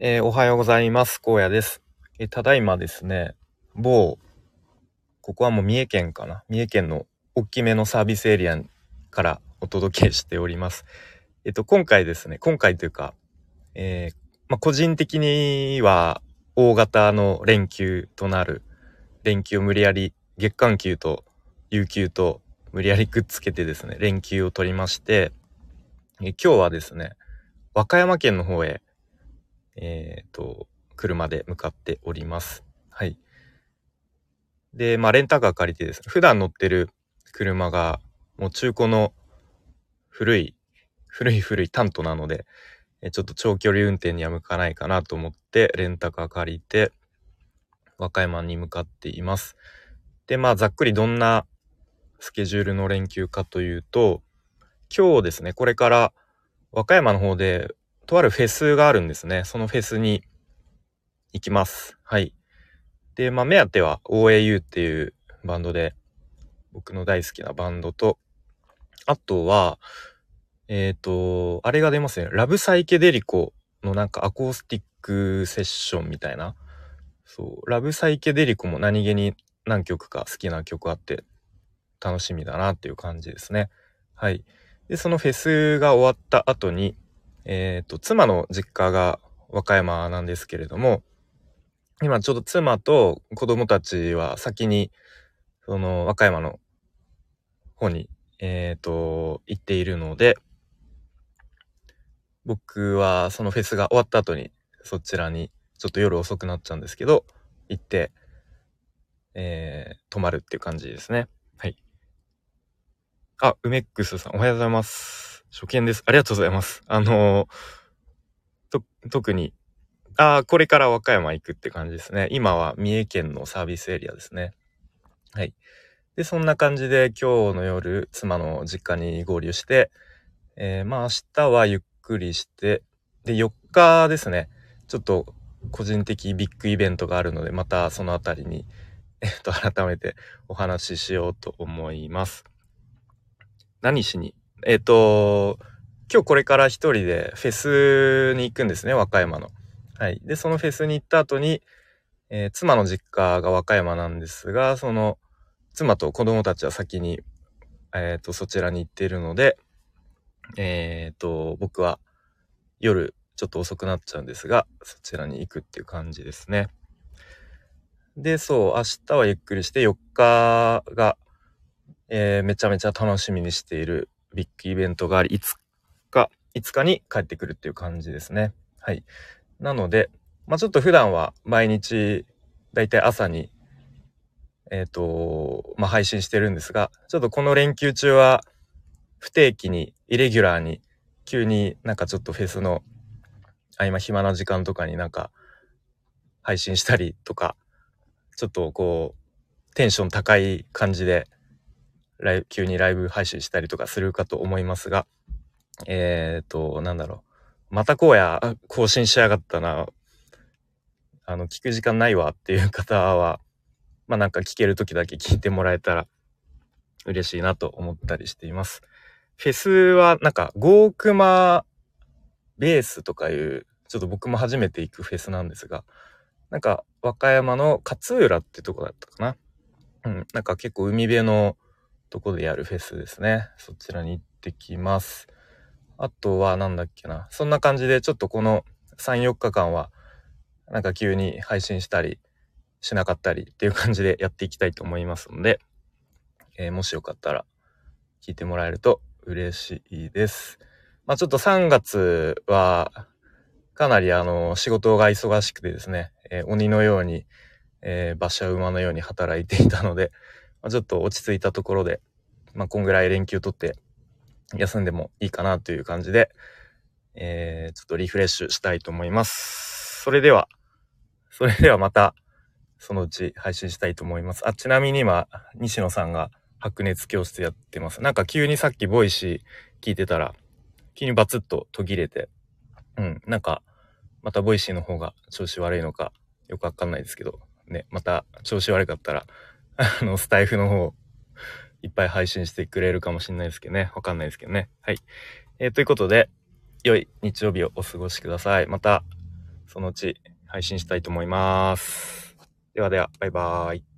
えーおはようございます。荒野です。えーただいまですね、某、ここはもう三重県かな。三重県の大きめのサービスエリアからお届けしております。えっと、今回ですね、今回というか、えまあ、個人的には大型の連休となる連休を無理やり月間休と有給と無理やりくっつけてですね、連休を取りまして、え今日はですね、和歌山県の方へえっ、と、車で向かっております。はい。で、まあ、レンタカー借りてですね、普段乗ってる車が、もう中古の古い、古い古いタントなので、ちょっと長距離運転には向かないかなと思って、レンタカー借りて、和歌山に向かっています。で、まあ、ざっくりどんなスケジュールの連休かというと、今日ですね、これから和歌山の方でとあるフェスがあるんですね。そのフェスに行きます。はい。で、まあ、目当ては OAU っていうバンドで、僕の大好きなバンドと、あとは、えっ、と、あれが出ますね。ラブサイケデリコのなんかアコースティックセッションみたいな。そう、ラブサイケデリコも何気に何曲か好きな曲あって、楽しみだなっていう感じですね。はい。で、そのフェスが終わった後に、えっ、と、妻の実家が和歌山なんですけれども、今ちょうど妻と子供たちは先に、その和歌山の方に、えっ、と、行っているので、僕はそのフェスが終わった後にそちらにちょっと夜遅くなっちゃうんですけど、行って、えー、泊まるっていう感じですね。はい。あ、梅ックスさんおはようございます。初見です。ありがとうございます。あのーと、特に、あーこれから和歌山行くって感じですね。今は三重県のサービスエリアですね。はい。で、そんな感じで今日の夜、妻の実家に合流して、えーまあ明日はゆっくりして、で、4日ですね。ちょっと個人的ビッグイベントがあるので、またそのあたりに、えっと、改めてお話ししようと思います。何しにえっ、と、今日これから一人でフェスに行くんですね、和歌山の。はい。で、そのフェスに行った後に、えー妻の実家が和歌山なんですが、その、妻と子供たちは先に、えっ、と、そちらに行っているので、えっ、と、僕は夜ちょっと遅くなっちゃうんですが、そちらに行くっていう感じですね。で、そう、明日はゆっくりして4日が、えーめちゃめちゃ楽しみにしているビッグイベントがあり、5日、5日に帰ってくるっていう感じですね。はい。なので、まあちょっと普段は毎日、だいたい朝に、えっ、と、まあ配信してるんですが、ちょっとこの連休中は、不定期に、イレギュラーに、急になんかちょっとフェスの合間暇な時間とかになんか配信したりとか、ちょっとこう、テンション高い感じで、ライブ、急にライブ配信したりとかするかと思いますが、えっ、と、なんだろう。またこうや、あ更新しやがったな。あの、聞く時間ないわっていう方は、まあなんか聞ける時だけ聞いてもらえたら嬉しいなと思ったりしています。フェスはなんか、ゴークマベースとかいう、ちょっと僕も初めて行くフェスなんですが、なんか、和歌山の勝浦ってとこだったかな。うん、なんか結構海辺のとこでやるフェスですね。そちらに行ってきます。あとはなんだっけな。そんな感じでちょっとこの3、4日間は、なんか急に配信したりしなかったりっていう感じでやっていきたいと思いますので、えーもしよかったら聞いてもらえると嬉しいです。まあちょっと3月は、かなりあの、仕事が忙しくてですね、えー鬼のように、えー馬車馬のように働いていたので、まあ、ちょっと落ち着いたところで、まあこんぐらい連休取って休んでもいいかなという感じで、えーちょっとリフレッシュしたいと思います。それでは、それではまた、そのうち配信したいと思います。あ、ちなみに今、西野さんが白熱教室やってます。なんか急にさっき Voicy聞いてたら、急にバツッと途切れて、うん、なんか、また Voicyの方が調子悪いのか、よくわかんないですけど、ね、また調子悪かったら、あの、スタイフの方、いっぱい配信してくれるかもしれないですけどね。わかんないですけどね。はい。えーということで、良い日曜日をお過ごしください。また、そのうち配信したいと思います。ではでは、バイバーイ。